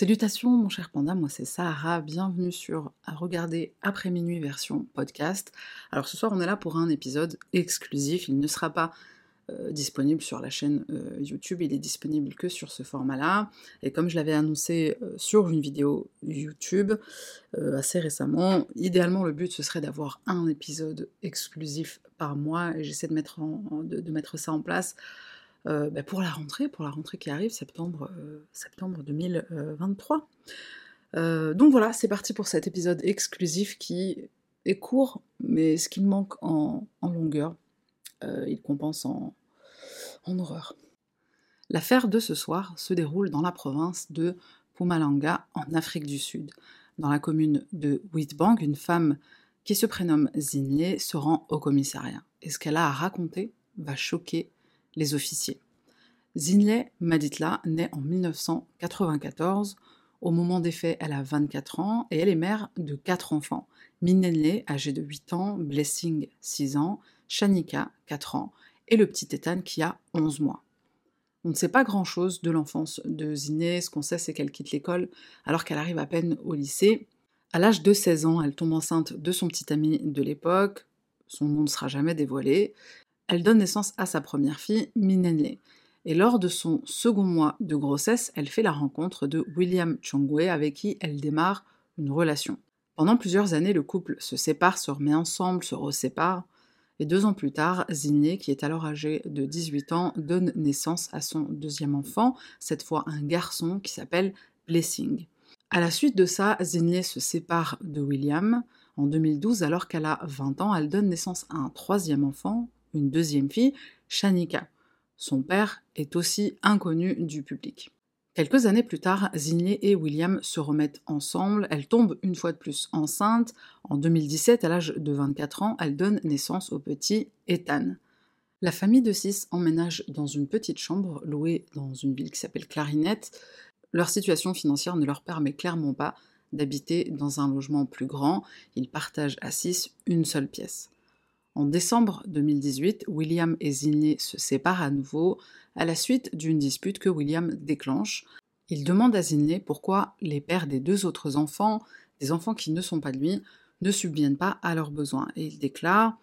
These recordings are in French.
Salutations mon cher panda, moi c'est Sahara, bienvenue sur regarder après minuit version podcast. Alors ce soir on est là pour un épisode exclusif, il ne sera pas euh, disponible sur la chaîne euh, YouTube, il est disponible que sur ce format-là. Et comme je l'avais annoncé euh, sur une vidéo YouTube assez récemment, idéalement le but ce serait d'avoir un épisode exclusif par mois et j'essaie de, mettre ça en place bah, pour la rentrée, pour la rentrée qui arrive, septembre, septembre 2023. donc voilà, c'est parti pour cet épisode exclusif qui est court, mais ce qui me manque en longueur, il compense en, horreur. L'affaire de ce soir se déroule dans la province de Pumalanga, en Afrique du Sud. Dans la commune de Witbank, une femme qui se prénomme Zinlé se rend au commissariat. Et ce qu'elle a à raconter va choquer officiers. Zinlé Maditla naît en 1994. Au moment des faits, elle a 24 ans et elle est mère de 4 enfants. Minenle, âgé de 8 ans, Blessing, 6 ans, Shanika, 4 ans, et le petit Ethan qui a 11 mois. On ne sait pas grand-chose de l'enfance de Ziné, ce qu'on sait c'est qu'elle quitte l'école alors qu'elle arrive à peine au lycée. À l'âge de 16 ans, elle tombe enceinte de son petit ami de l'époque, son nom ne sera jamais dévoilé. Elle donne naissance à sa première fille, Minenle. Et lors de son second mois de grossesse, elle fait la rencontre de William Chongwe avec qui elle démarre une relation. Pendant plusieurs années, le couple se sépare, se remet ensemble, se resépare. Et deux ans plus tard, Zinné, qui est alors âgé de 18 ans, donne naissance à son deuxième enfant, cette fois un garçon qui s'appelle Blessing. À la suite de ça, Zinné se sépare de William. En 2012, alors qu'elle a 20 ans, elle donne naissance à un troisième enfant, une deuxième fille, Shanika. Son père est aussi inconnu du public. Quelques années plus tard, Zinley et William se remettent ensemble, elle tombe une fois de plus enceinte. En 2017, à l'âge de 24 ans, elle donne naissance au petit Ethan. La famille de six emménage dans une petite chambre louée dans une ville qui s'appelle Clarinette. Leur situation financière ne leur permet clairement pas d'habiter dans un logement plus grand. Ils partagent à six une seule pièce. En décembre 2018, William et Zinley se séparent à nouveau à la suite d'une dispute que William déclenche. Il demande à Zinley pourquoi les pères des deux autres enfants, des enfants qui ne sont pas lui, ne subviennent pas à leurs besoins. Et il déclare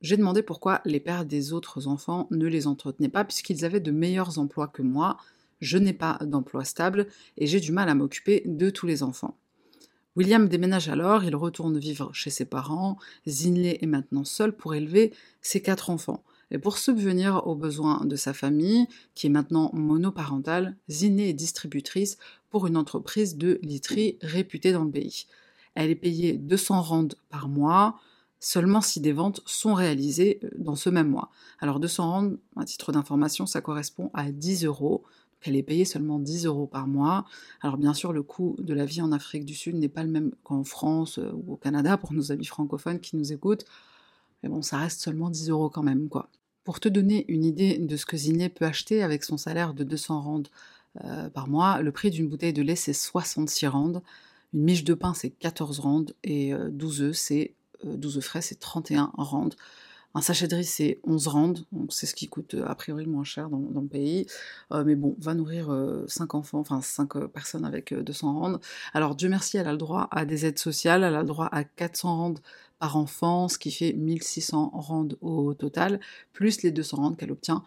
J'ai demandé pourquoi les pères des autres enfants ne les entretenaient pas, puisqu'ils avaient de meilleurs emplois que moi. Je n'ai pas d'emploi stable et j'ai du mal à m'occuper de tous les enfants. William déménage alors, il retourne vivre chez ses parents, Zinley est maintenant seul pour élever ses quatre enfants. Et pour subvenir aux besoins de sa famille, qui est maintenant monoparentale, Zinley est distributrice pour une entreprise de literie réputée dans le pays. Elle est payée 200 rand par mois, seulement si des ventes sont réalisées euh, dans ce même mois. Alors 200 rand, à titre d'information, ça correspond à 10 euros, elle est payée seulement 10 euros par mois. Alors bien sûr, le coût de la vie en Afrique du Sud n'est pas le même qu'en France euh, ou au Canada pour nos amis francophones qui nous écoutent. Mais bon, ça reste seulement 10 euros quand même, quoi. Pour te donner une idée de ce que Ziné peut acheter avec son salaire de 200 rand euh, par mois, le prix d'une bouteille de lait c'est 66 rand, une miche de pain c'est 14 rand et 12 euh, œufs c'est 12 œufs frais c'est 31 rand. Un sachet de riz, c'est 11 rand, donc c'est ce qui coûte euh, a priori le moins cher dans, le pays. Euh, mais bon, va nourrir 5 euh, enfants, enfin 5 personnes avec 200 rand. Alors Dieu merci, elle a le droit à des aides sociales, elle a le droit à 400 rand par enfant, ce qui fait 1600 rand au total, plus les 200 rand qu'elle obtient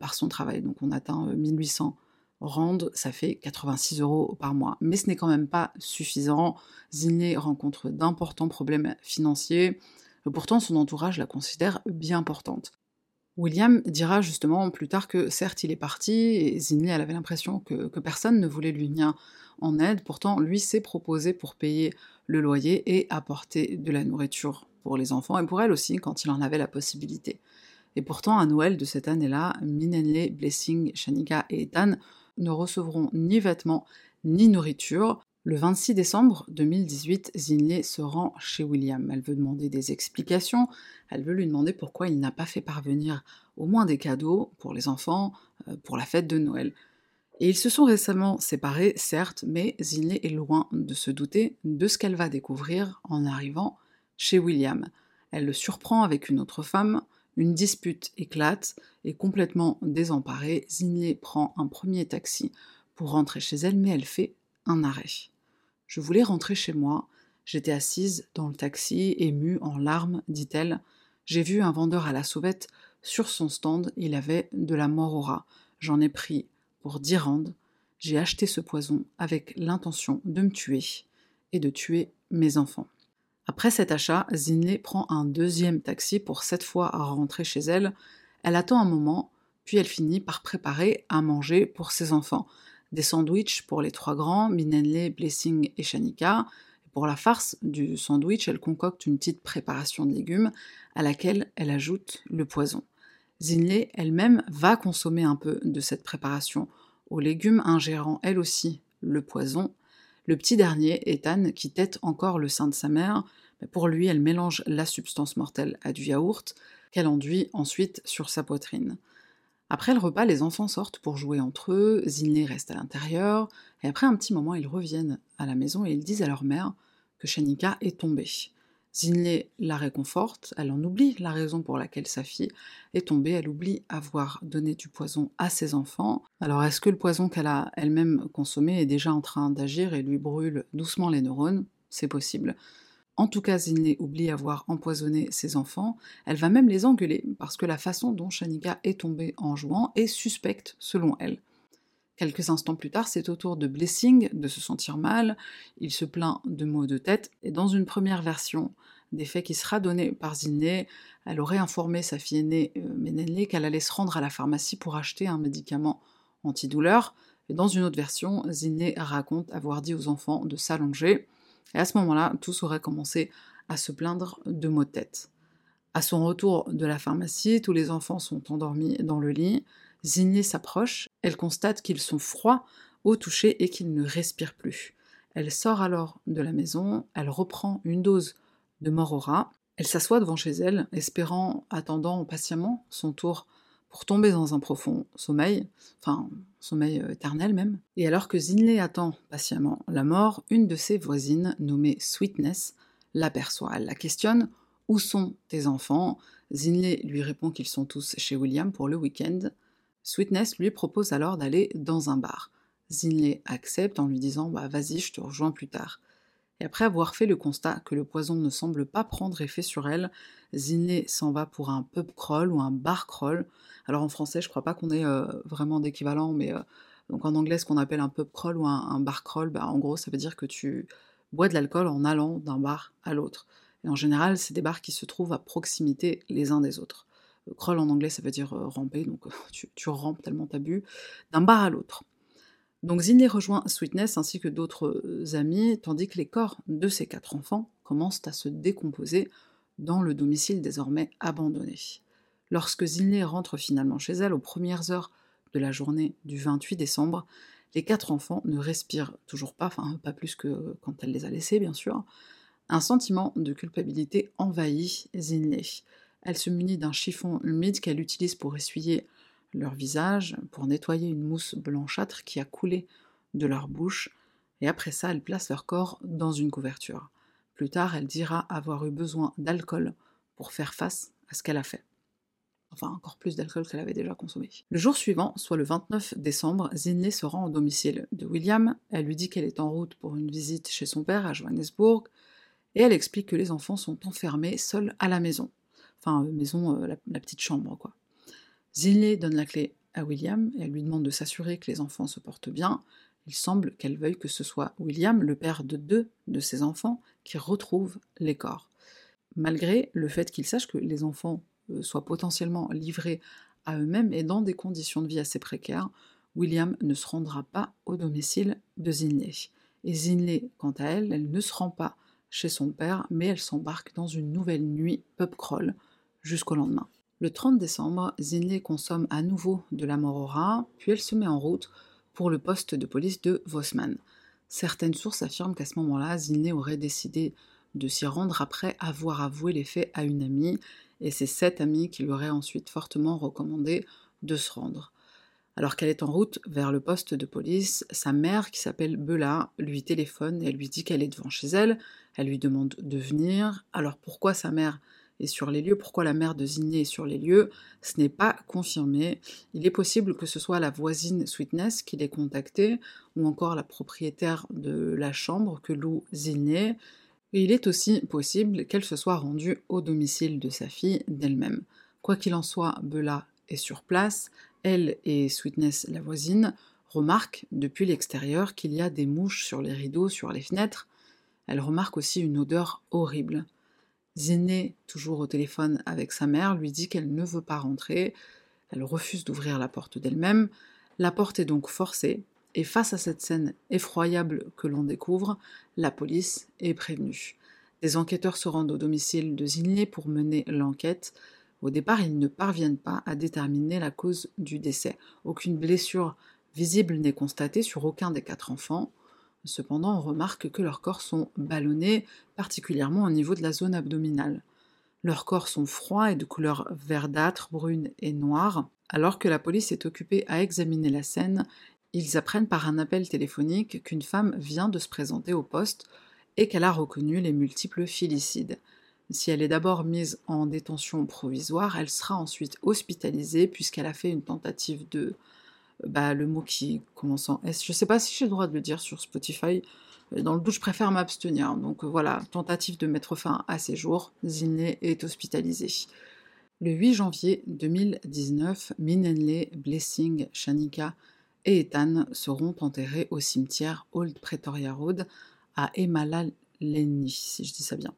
par son travail. Donc on atteint 1800 rand, ça fait 86 euros par mois. Mais ce n'est quand même pas suffisant. Ziné rencontre d'importants problèmes financiers. Pourtant, son entourage la considère bien importante. William dira justement plus tard que certes il est parti, et Zinley elle avait l'impression que, personne ne voulait lui venir en aide, pourtant lui s'est proposé pour payer le loyer et apporter de la nourriture pour les enfants et pour elle aussi quand il en avait la possibilité. Et pourtant à Noël de cette année-là, Minenle, Blessing, Shanika et Ethan ne recevront ni vêtements ni nourriture, le 26 décembre 2018, Zinley se rend chez William. Elle veut demander des explications, elle veut lui demander pourquoi il n'a pas fait parvenir au moins des cadeaux pour les enfants euh, pour la fête de Noël. Et ils se sont récemment séparés, certes, mais Zinley est loin de se douter de ce qu'elle va découvrir en arrivant chez William. Elle le surprend avec une autre femme, une dispute éclate, et complètement désemparée, Zinley prend un premier taxi pour rentrer chez elle, mais elle fait un arrêt. Je voulais rentrer chez moi, j'étais assise dans le taxi, émue, en larmes, dit-elle. J'ai vu un vendeur à la sauvette, sur son stand, il avait de la morora. J'en ai pris pour 10 randes. J'ai acheté ce poison avec l'intention de me tuer et de tuer mes enfants. Après cet achat, Zinley prend un deuxième taxi pour cette fois rentrer chez elle. Elle attend un moment, puis elle finit par préparer à manger pour ses enfants. Des sandwichs pour les trois grands, Minenle, Blessing et Shanika. Pour la farce du sandwich, elle concocte une petite préparation de légumes à laquelle elle ajoute le poison. Zinley elle-même va consommer un peu de cette préparation aux légumes, ingérant elle aussi le poison le petit dernier, Ethan, qui tête encore le sein de sa mère, pour lui, elle mélange la substance mortelle à du yaourt, qu'elle enduit ensuite sur sa poitrine. Après le repas, les enfants sortent pour jouer entre eux, Zinley reste à l'intérieur, et après un petit moment, ils reviennent à la maison et ils disent à leur mère que Shanika est tombée. Zinley la réconforte, elle en oublie la raison pour laquelle sa fille est tombée, elle oublie avoir donné du poison à ses enfants. Alors est-ce que le poison qu'elle a elle-même consommé est déjà en train d'agir et lui brûle doucement les neurones? C'est possible. En tout cas, Zinley oublie avoir empoisonné ses enfants, elle va même les engueuler, parce que la façon dont Shanika est tombée en jouant est suspecte selon elle. Quelques instants plus tard, c'est au tour de Blessing de se sentir mal, il se plaint de maux de tête, et dans une première version des faits qui sera donnée par Zinné, elle aurait informé sa fille aînée euh, qu'elle allait se rendre à la pharmacie pour acheter un médicament antidouleur, et dans une autre version, Zinné raconte avoir dit aux enfants de s'allonger, et à ce moment-là, tous auraient commencé à se plaindre de maux de tête. À son retour de la pharmacie, tous les enfants sont endormis dans le lit, Zinné s'approche, elle constate qu'ils sont froids au toucher et qu'ils ne respirent plus. Elle sort alors de la maison, elle reprend une dose de Morora, elle s'assoit devant chez elle, espérant, attendant patiemment son tour pour tomber dans un profond sommeil, enfin sommeil euh, éternel même. Et alors que Zinley attend patiemment la mort, une de ses voisines, nommée Sweetness, l'aperçoit. Elle la questionne Où sont tes enfants? Zinley lui répond qu'ils sont tous chez William pour le week-end. Sweetness lui propose alors d'aller dans un bar. Zinley accepte en lui disant Bah vas-y, je te rejoins plus tard. Et après avoir fait le constat que le poison ne semble pas prendre effet sur elle, Zinley s'en va pour un pub crawl ou un bar crawl. Alors en français, je crois pas qu'on ait euh, vraiment d'équivalent, mais euh, donc en anglais, ce qu'on appelle un pub crawl ou un, bar crawl, bah, en gros, ça veut dire que tu bois de l'alcool en allant d'un bar à l'autre. Et en général, c'est des bars qui se trouvent à proximité les uns des autres. Crawl en anglais, ça veut dire euh, ramper, donc euh, tu, tu rampes tellement t'as bu, d'un bar à l'autre. Donc Zinley rejoint Sweetness ainsi que d'autres euh, amis, tandis que les corps de ces quatre enfants commencent à se décomposer dans le domicile désormais abandonné. Lorsque Zinley rentre finalement chez elle aux premières heures de la journée du 28 décembre, les quatre enfants ne respirent toujours pas, enfin pas plus que quand elle les a laissés bien sûr. Un sentiment de culpabilité envahit Zinley. Elle se munit d'un chiffon humide qu'elle utilise pour essuyer leur visage, pour nettoyer une mousse blanchâtre qui a coulé de leur bouche, et après ça, elle place leur corps dans une couverture. Plus tard, elle dira avoir eu besoin d'alcool pour faire face à ce qu'elle a fait. Enfin, encore plus d'alcool qu'elle avait déjà consommé. Le jour suivant, soit le 29 décembre, Zinley se rend au domicile de William. Elle lui dit qu'elle est en route pour une visite chez son père à Johannesburg, et elle explique que les enfants sont enfermés seuls à la maison enfin euh, maison, euh, la, petite chambre, quoi. Zinley donne la clé à William et elle lui demande de s'assurer que les enfants se portent bien. Il semble qu'elle veuille que ce soit William, le père de deux de ses enfants, qui retrouve les corps. Malgré le fait qu'il sache que les enfants euh, soient potentiellement livrés à eux-mêmes et dans des conditions de vie assez précaires, William ne se rendra pas au domicile de Zinley. Et Zinley, quant à elle, elle ne se rend pas chez son père, mais elle s'embarque dans une nouvelle nuit pub crawl jusqu'au lendemain. Le 30 décembre, Zinley consomme à nouveau de la morora, puis elle se met en route pour le poste de police de Vosman. Certaines sources affirment qu'à ce moment-là, Zinley aurait décidé de s'y rendre après avoir avoué les faits à une amie, et c'est cette amie qui lui aurait ensuite fortement recommandé de se rendre. Alors qu'elle est en route vers le poste de police, sa mère, qui s'appelle Bella, lui téléphone et lui dit qu'elle est devant chez elle. Elle lui demande de venir. Alors pourquoi sa mère est sur les lieux. Pourquoi la mère de Zinné est sur les lieux Ce n'est pas confirmé. Il est possible que ce soit la voisine Sweetness qui l'ait contactée, ou encore la propriétaire de la chambre que loue Zinné. Et il est aussi possible qu'elle se soit rendue au domicile de sa fille d'elle-même. Quoi qu'il en soit, Bella est sur place, elle et Sweetness, la voisine, remarquent depuis l'extérieur qu'il y a des mouches sur les rideaux, sur les fenêtres. Elle remarque aussi une odeur horrible. Ziné, toujours au téléphone avec sa mère, lui dit qu'elle ne veut pas rentrer. Elle refuse d'ouvrir la porte d'elle-même. La porte est donc forcée, et face à cette scène effroyable que l'on découvre, la police est prévenue. Des enquêteurs se rendent au domicile de Ziné pour mener l'enquête. Au départ, ils ne parviennent pas à déterminer la cause du décès. Aucune blessure visible n'est constatée sur aucun des quatre enfants. Cependant, on remarque que leurs corps sont ballonnés, particulièrement au niveau de la zone abdominale. Leurs corps sont froids et de couleur verdâtre, brune et noire. Alors que la police est occupée à examiner la scène, ils apprennent par un appel téléphonique qu'une femme vient de se présenter au poste et qu'elle a reconnu les multiples filicides. Si elle est d'abord mise en détention provisoire, elle sera ensuite hospitalisée puisqu'elle a fait une tentative de bah, le mot qui commence en S. Je ne sais pas si j'ai le droit de le dire sur Spotify. Dans le doute, je préfère m'abstenir. Donc euh, voilà, tentative de mettre fin à ses jours. Ziné est hospitalisé. Le 8 janvier 2019, Minenle, Blessing, Shanika et Ethan seront enterrés au cimetière Old Pretoria Road à Emalaleni, si je dis ça bien.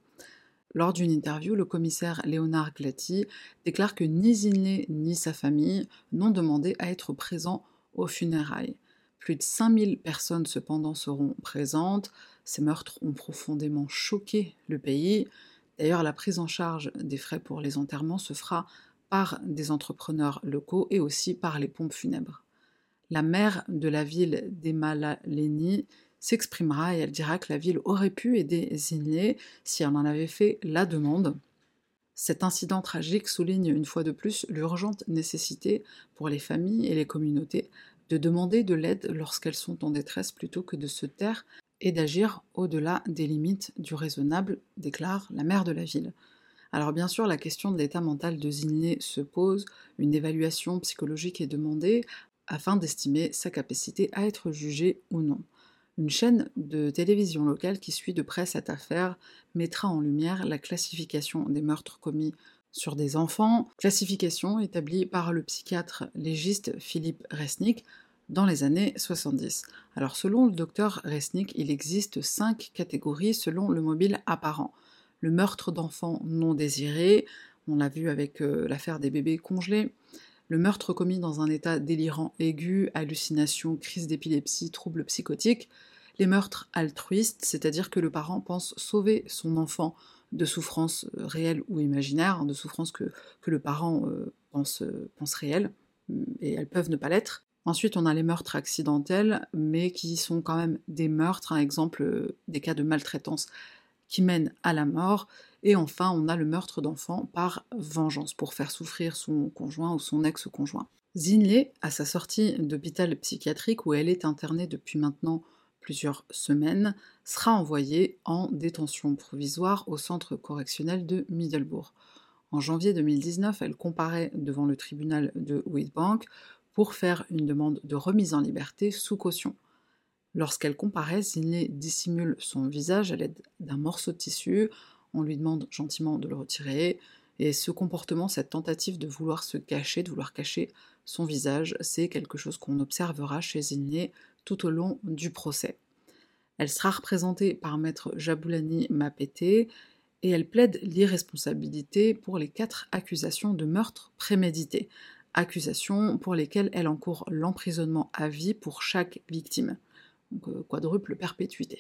Lors d'une interview, le commissaire Léonard Glatti déclare que ni Zinley ni sa famille n'ont demandé à être présents aux funérailles. Plus de 5000 personnes cependant seront présentes. Ces meurtres ont profondément choqué le pays. D'ailleurs, la prise en charge des frais pour les enterrements se fera par des entrepreneurs locaux et aussi par les pompes funèbres. La maire de la ville d'Emalaleni s'exprimera et elle dira que la ville aurait pu aider Zinley si elle en avait fait la demande. Cet incident tragique souligne une fois de plus l'urgente nécessité pour les familles et les communautés de demander de l'aide lorsqu'elles sont en détresse plutôt que de se taire et d'agir au-delà des limites du raisonnable, déclare la maire de la ville. Alors bien sûr, la question de l'état mental de Zinley se pose, une évaluation psychologique est demandée afin d'estimer sa capacité à être jugée ou non. Une chaîne de télévision locale qui suit de près cette affaire mettra en lumière la classification des meurtres commis sur des enfants, classification établie par le psychiatre légiste Philippe Resnick dans les années 70. Alors selon le docteur Resnick, il existe cinq catégories selon le mobile apparent. Le meurtre d'enfants non désirés, on l'a vu avec euh, l'affaire des bébés congelés, le meurtre commis dans un état délirant aigu, hallucination, crise d'épilepsie, troubles psychotiques, les meurtres altruistes, c'est-à-dire que le parent pense sauver son enfant de souffrances euh, réelles ou imaginaires, hein, de souffrances que, le parent euh, pense, euh, pense réelles, mm, et elles peuvent ne pas l'être. Ensuite, on a les meurtres accidentels, mais qui sont quand même des meurtres, un exemple des cas de maltraitance qui mènent à la mort. Et enfin, on a le meurtre d'enfant par vengeance, pour faire souffrir son conjoint ou son ex-conjoint. Zinley, à sa sortie d'hôpital psychiatrique où elle est internée depuis maintenant plusieurs semaines, sera envoyée en détention provisoire au centre correctionnel de Middelbourg. En janvier 2019, elle comparaît devant le tribunal de Witbank pour faire une demande de remise en liberté sous caution. Lorsqu'elle comparaît, Zinley dissimule son visage à l'aide d'un morceau de tissu, on lui demande gentiment de le retirer, et ce comportement, cette tentative de vouloir se cacher, de vouloir cacher son visage, c'est quelque chose qu'on observera chez Zinley tout au long du procès. Elle sera représentée par maître Jaboulani Mapete et elle plaide l'irresponsabilité pour les quatre accusations de meurtre prémédité, accusations pour lesquelles elle encourt l'emprisonnement à vie pour chaque victime, donc euh, quadruple perpétuité.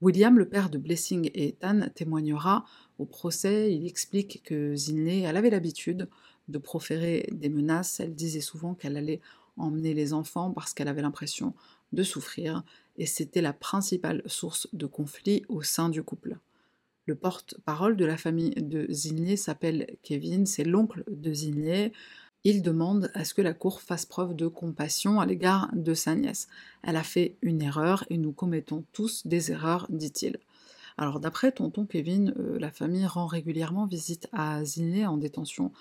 William, le père de Blessing et Ethan, témoignera au procès. Il explique que Zinley, elle avait l'habitude de proférer des menaces. Elle disait souvent qu'elle allait emmener les enfants parce qu'elle avait l'impression de souffrir, et c'était la principale source de conflit au sein du couple. Le porte-parole de la famille de Zinley s'appelle Kevin, c'est l'oncle de Zinley. Il demande à ce que la cour fasse preuve de compassion à l'égard de sa nièce. Elle a fait une erreur et nous commettons tous des erreurs, dit-il. Alors d'après tonton Kevin, euh, la famille rend régulièrement visite à Zinley en détention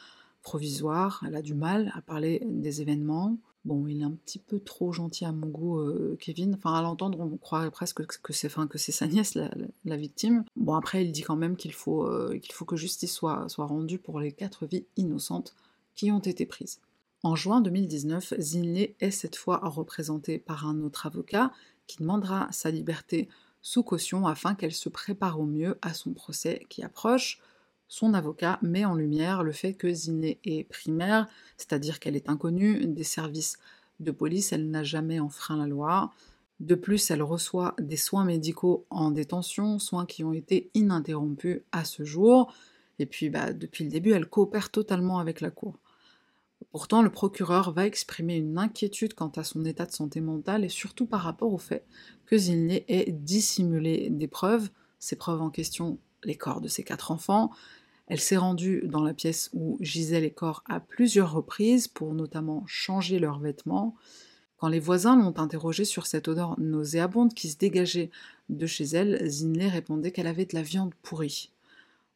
provisoire. Elle a du mal à parler des événements. Bon, il est un petit peu trop gentil à mon goût, euh, Kevin. Enfin, à l'entendre, on croirait presque que c'est, sa nièce, la, victime. Bon, après, il dit quand même qu'il faut, euh, qu'il faut que justice soit, soit rendue pour les quatre vies innocentes qui ont été prises. En juin 2019, Zinley est cette fois représenté par un autre avocat qui demandera sa liberté sous caution afin qu'elle se prépare au mieux à son procès qui approche. Son avocat met en lumière le fait que Ziné est primaire, c'est-à-dire qu'elle est inconnue des services de police, elle n'a jamais enfreint la loi. De plus, elle reçoit des soins médicaux en détention, soins qui ont été ininterrompus à ce jour. Et puis, bah, depuis le début, elle coopère totalement avec la Cour. Pourtant, le procureur va exprimer une inquiétude quant à son état de santé mentale et surtout par rapport au fait que Zinley ait dissimulé des preuves, ces preuves en question, les corps de ses quatre enfants, elle s'est rendue dans la pièce où gisaient les corps à plusieurs reprises pour notamment changer leurs vêtements. Quand les voisins l'ont interrogée sur cette odeur nauséabonde qui se dégageait de chez elle, Zinley répondait qu'elle avait de la viande pourrie.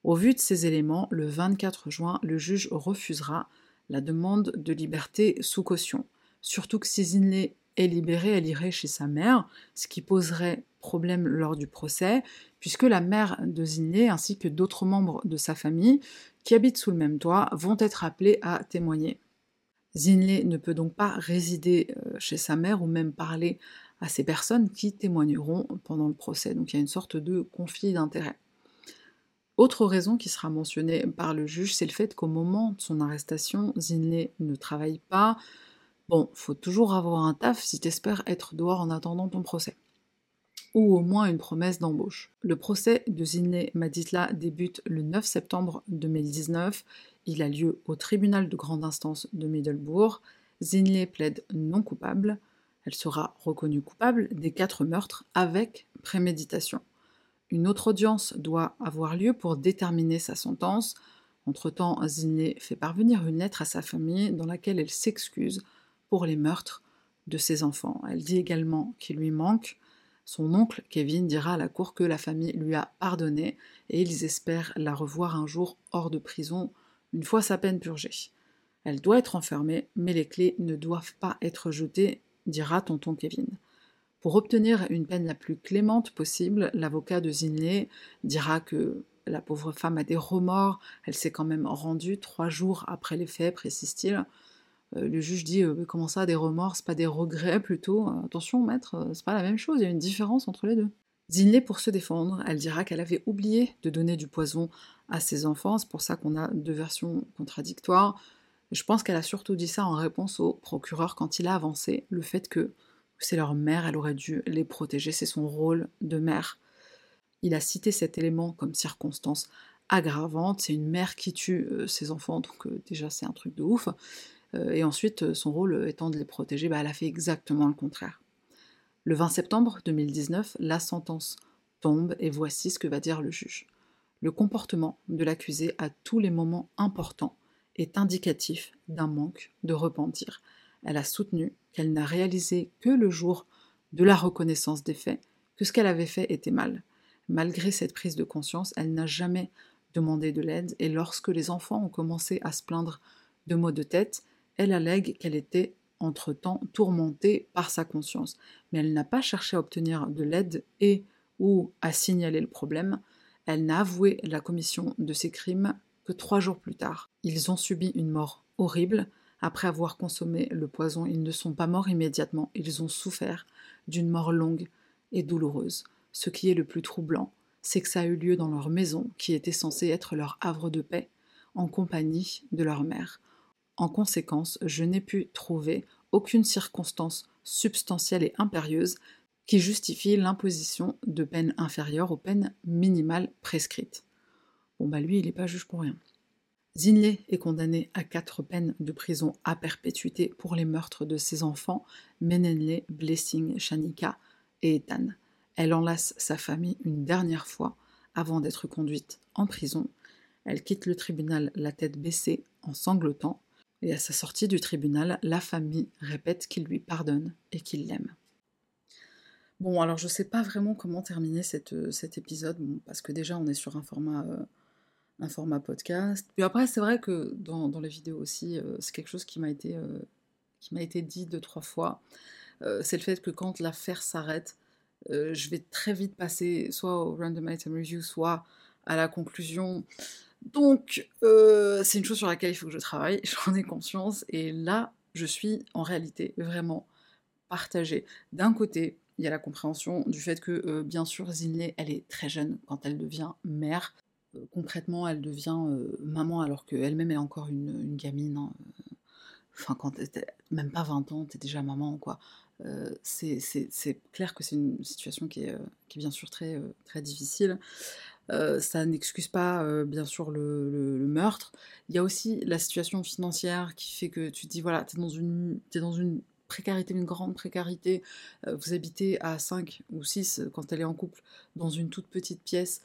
Au vu de ces éléments, le 24 juin, le juge refusera la demande de liberté sous caution. Surtout que si Zinley est libérée, elle irait chez sa mère, ce qui poserait problème lors du procès, puisque la mère de Zinley ainsi que d'autres membres de sa famille qui habitent sous le même toit vont être appelés à témoigner. Zinley ne peut donc pas résider euh, chez sa mère ou même parler à ces personnes qui témoigneront pendant le procès. Donc il y a une sorte de conflit d'intérêts. Autre raison qui sera mentionnée par le juge, c'est le fait qu'au moment de son arrestation, Zinley ne travaille pas. Bon, faut toujours avoir un taf si t'espères être dehors en attendant ton procès ou au moins une promesse d'embauche. Le procès de Zinley Maditla débute le 9 septembre 2019. Il a lieu au tribunal de grande instance de Middelbourg. Zinley plaide non coupable. Elle sera reconnue coupable des quatre meurtres avec préméditation. Une autre audience doit avoir lieu pour déterminer sa sentence. Entre-temps, Zinley fait parvenir une lettre à sa famille dans laquelle elle s'excuse pour les meurtres de ses enfants. Elle dit également qu'il lui manque son oncle Kevin dira à la cour que la famille lui a pardonné et ils espèrent la revoir un jour hors de prison, une fois sa peine purgée. Elle doit être enfermée, mais les clés ne doivent pas être jetées, dira tonton Kevin. Pour obtenir une peine la plus clémente possible, l'avocat de Zinley dira que la pauvre femme a des remords, elle s'est quand même rendue trois jours après les faits, précise-t-il. Euh, le juge dit euh, comment ça, des remords, c'est pas des regrets plutôt? Euh, attention, maître, c'est pas la même chose, il y a une différence entre les deux. Zinley, pour se défendre, elle dira qu'elle avait oublié de donner du poison à ses enfants, c'est pour ça qu'on a deux versions contradictoires. Je pense qu'elle a surtout dit ça en réponse au procureur quand il a avancé le fait que c'est leur mère, elle aurait dû les protéger, c'est son rôle de mère. Il a cité cet élément comme circonstance aggravante, c'est une mère qui tue ses enfants, donc déjà c'est un truc de ouf. Euh, et ensuite, euh, son rôle étant de les protéger, bah, elle a fait exactement le contraire. Le 20 septembre 2019, la sentence tombe et voici ce que va dire le juge. Le comportement de l'accusé à tous les moments importants est indicatif d'un manque de repentir. Elle a soutenu qu'elle n'a réalisé que le jour de la reconnaissance des faits que ce qu'elle avait fait était mal. Malgré cette prise de conscience, elle n'a jamais demandé de l'aide et lorsque les enfants ont commencé à se plaindre de maux de tête, elle allègue qu'elle était entre-temps tourmentée par sa conscience, mais elle n'a pas cherché à obtenir de l'aide et ou à signaler le problème, elle n'a avoué la commission de ces crimes que trois jours plus tard. Ils ont subi une mort horrible. Après avoir consommé le poison, ils ne sont pas morts immédiatement, ils ont souffert d'une mort longue et douloureuse. Ce qui est le plus troublant, c'est que ça a eu lieu dans leur maison, qui était censée être leur havre de paix, en compagnie de leur mère. En conséquence, je n'ai pu trouver aucune circonstance substantielle et impérieuse qui justifie l'imposition de peines inférieures aux peines minimales prescrites. Bon bah lui, il n'est pas juge pour rien. Zinley est condamné à quatre peines de prison à perpétuité pour les meurtres de ses enfants, Menenle, Blessing, Shanika et Ethan. Elle enlace sa famille une dernière fois avant d'être conduite en prison. Elle quitte le tribunal la tête baissée en sanglotant et à sa sortie du tribunal, la famille répète qu'il lui pardonne et qu'il l'aime. Bon, alors je sais pas vraiment comment terminer cette, cet épisode, parce que déjà on est sur un format, un format podcast. Puis après, c'est vrai que dans, les vidéos aussi, c'est quelque chose qui m'a été, qui m'a été dit deux, trois fois. c'est le fait que quand l'affaire s'arrête, je vais très vite passer soit au random item review, soit à la conclusion. Donc, euh, c'est une chose sur laquelle il faut que je travaille, j'en ai conscience, et là, je suis en réalité vraiment partagée. D'un côté, il y a la compréhension du fait que, euh, bien sûr, Zinley, elle est très jeune quand elle devient mère. Euh, concrètement, elle devient maman alors qu'elle-même est encore une, gamine. Hein. Enfin, quand même pas 20 ans, t'es déjà maman, quoi. c'est clair que c'est une situation qui est, bien sûr très, difficile. Euh, ça n'excuse pas, euh, bien sûr, le, meurtre. Il y a aussi la situation financière qui fait que tu te dis, voilà, tu es dans une, dans une précarité, une grande précarité. Euh, vous habitez à 5 ou 6 quand elle est en couple dans une toute petite pièce.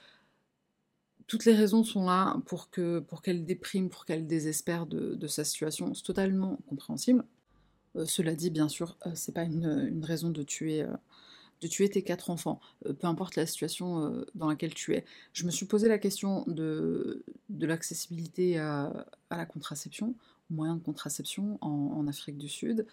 Toutes les raisons sont là pour que pour qu'elle déprime, pour qu'elle désespère de, sa situation. C'est totalement compréhensible. cela dit, bien sûr, c'est pas une, raison de tuer de tuer tes quatre enfants, euh, peu importe la situation euh, dans laquelle tu es. Je me suis posé la question de, de l'accessibilité à, la contraception, aux moyens de contraception en, Afrique du Sud.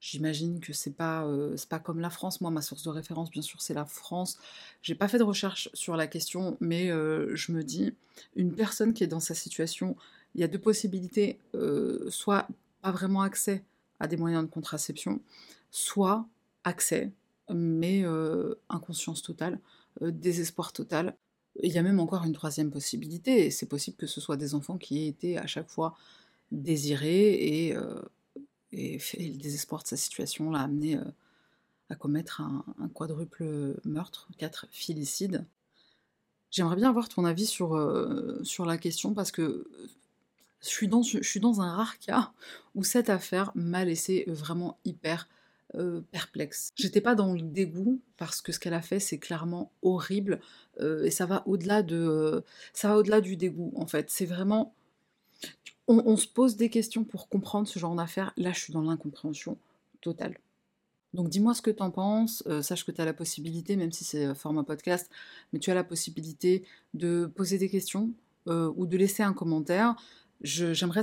J'imagine que c'est pas euh, pas comme la France. Moi, ma source de référence, bien sûr, c'est la France. J'ai pas fait de recherche sur la question, mais je me dis, une personne qui est dans sa situation, il y a deux possibilités soit pas vraiment accès à des moyens de contraception, soit accès mais inconscience totale, désespoir total. Il y a même encore une troisième possibilité, c'est possible que ce soit des enfants qui aient été à chaque fois désirés et, euh, et, le désespoir de sa situation l'a amené à commettre un, quadruple meurtre, quatre filicides. J'aimerais bien avoir ton avis sur, sur la question parce que je suis, dans, je suis dans un rare cas où cette affaire m'a laissé vraiment hyper euh, perplexe. J'étais pas dans le dégoût parce que ce qu'elle a fait c'est clairement horrible euh, et ça va au-delà de ça va au-delà du dégoût en fait. C'est vraiment on, se pose des questions pour comprendre ce genre d'affaires. Là, je suis dans l'incompréhension totale. Donc dis-moi ce que t'en penses, euh, sache que tu as la possibilité, même si c'est format podcast, mais tu as la possibilité de poser des questions ou de laisser un commentaire j'aimerais,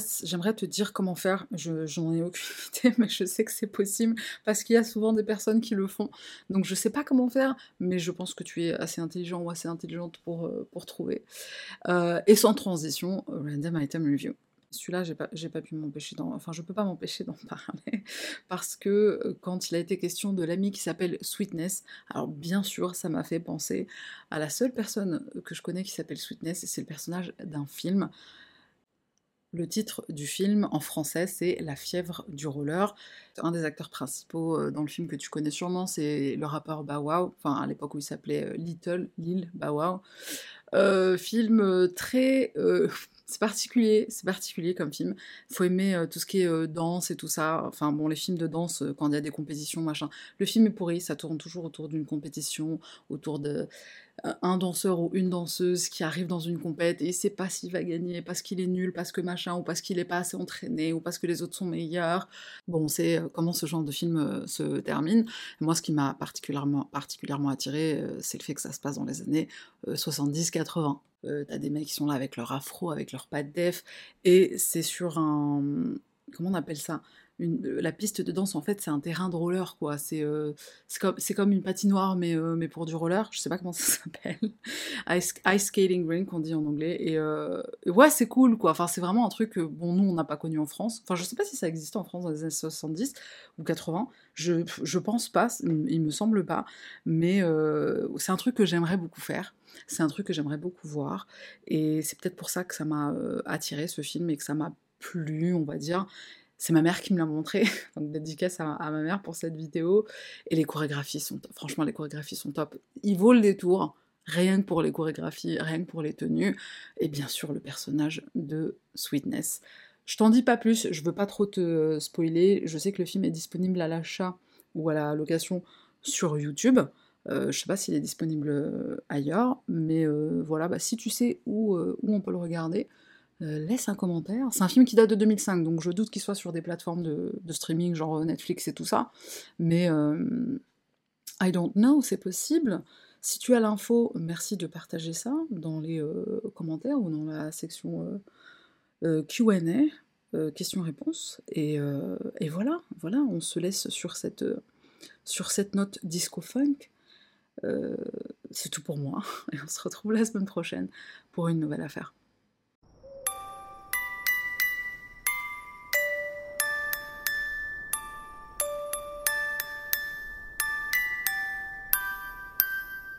te dire comment faire. Je, j'en ai aucune idée, mais je sais que c'est possible parce qu'il y a souvent des personnes qui le font. Donc je sais pas comment faire, mais je pense que tu es assez intelligent ou assez intelligente pour, euh, trouver. Euh, et sans transition, random item review. Celui-là, pas, pas pu m'empêcher d'en, enfin, je peux pas m'empêcher d'en parler parce que euh, quand il a été question de l'ami qui s'appelle Sweetness, alors bien sûr, ça m'a fait penser à la seule personne que je connais qui s'appelle Sweetness, et c'est le personnage d'un film le titre du film en français, c'est La fièvre du roller. Un des acteurs principaux euh, dans le film que tu connais sûrement, c'est le rappeur Bow Wow, enfin à l'époque où il s'appelait euh, Little Lil Bow Wow. Euh, film très c'est particulier, c'est particulier comme film. Il faut aimer tout ce qui est danse et tout ça. Enfin bon, les films de danse, quand il y a des compétitions, machin. Le film est pourri, ça tourne toujours autour d'une compétition, autour de un danseur ou une danseuse qui arrive dans une compète et il sait pas s'il va gagner parce qu'il est nul, parce que machin, ou parce qu'il est pas assez entraîné, ou parce que les autres sont meilleurs. Bon, on sait euh, comment ce genre de film euh, se termine. moi, ce qui m'a particulièrement, particulièrement attiré, euh, c'est le fait que ça se passe dans les années 70-80. T'as des mecs qui sont là avec leur afro, avec leur pas de def, et c'est sur un... Comment on appelle ça? La piste de danse, en fait, c'est un terrain de roller, quoi. C'est euh, comme, comme, une patinoire, mais, euh, mais pour du roller. Je sais pas comment ça s'appelle. Ice, skating rink, on dit en anglais. Euh, et, ouais, c'est cool, quoi. Enfin, c'est vraiment un truc que, bon, nous, on n'a pas connu en France. Enfin, je sais pas si ça existait en France dans les années 70 ou 80. Je, je pense pas, il me semble pas. Mais c'est un truc que j'aimerais beaucoup faire. C'est un truc que j'aimerais beaucoup voir. Et c'est peut-être pour ça que ça m'a attiré, ce film, et que ça m'a plu, on va dire. C'est ma mère qui me l'a montré, donc dédicace à, ma mère pour cette vidéo. Et les chorégraphies sont. Franchement, les chorégraphies sont top. Il vaut le détour, rien que pour les chorégraphies, rien que pour les tenues. Et bien sûr, le personnage de Sweetness. Je t'en dis pas plus, je veux pas trop te spoiler. Je sais que le film est disponible à l'achat ou à la location sur YouTube. Euh, je sais pas s'il est disponible euh, ailleurs, mais euh, voilà, bah, si tu sais où, où on peut le regarder, euh, laisse un commentaire. C'est un film qui date de 2005, donc je doute qu'il soit sur des plateformes de, streaming, genre Netflix et tout ça. Mais, euh, I don't know, c'est possible. Si tu as l'info, merci de partager ça dans les euh, commentaires ou dans la section euh, QA, questions-réponses. Et, et, voilà, voilà, on se laisse sur cette, sur cette note disco-funk. c'est tout pour moi, et on se retrouve la semaine prochaine pour une nouvelle affaire.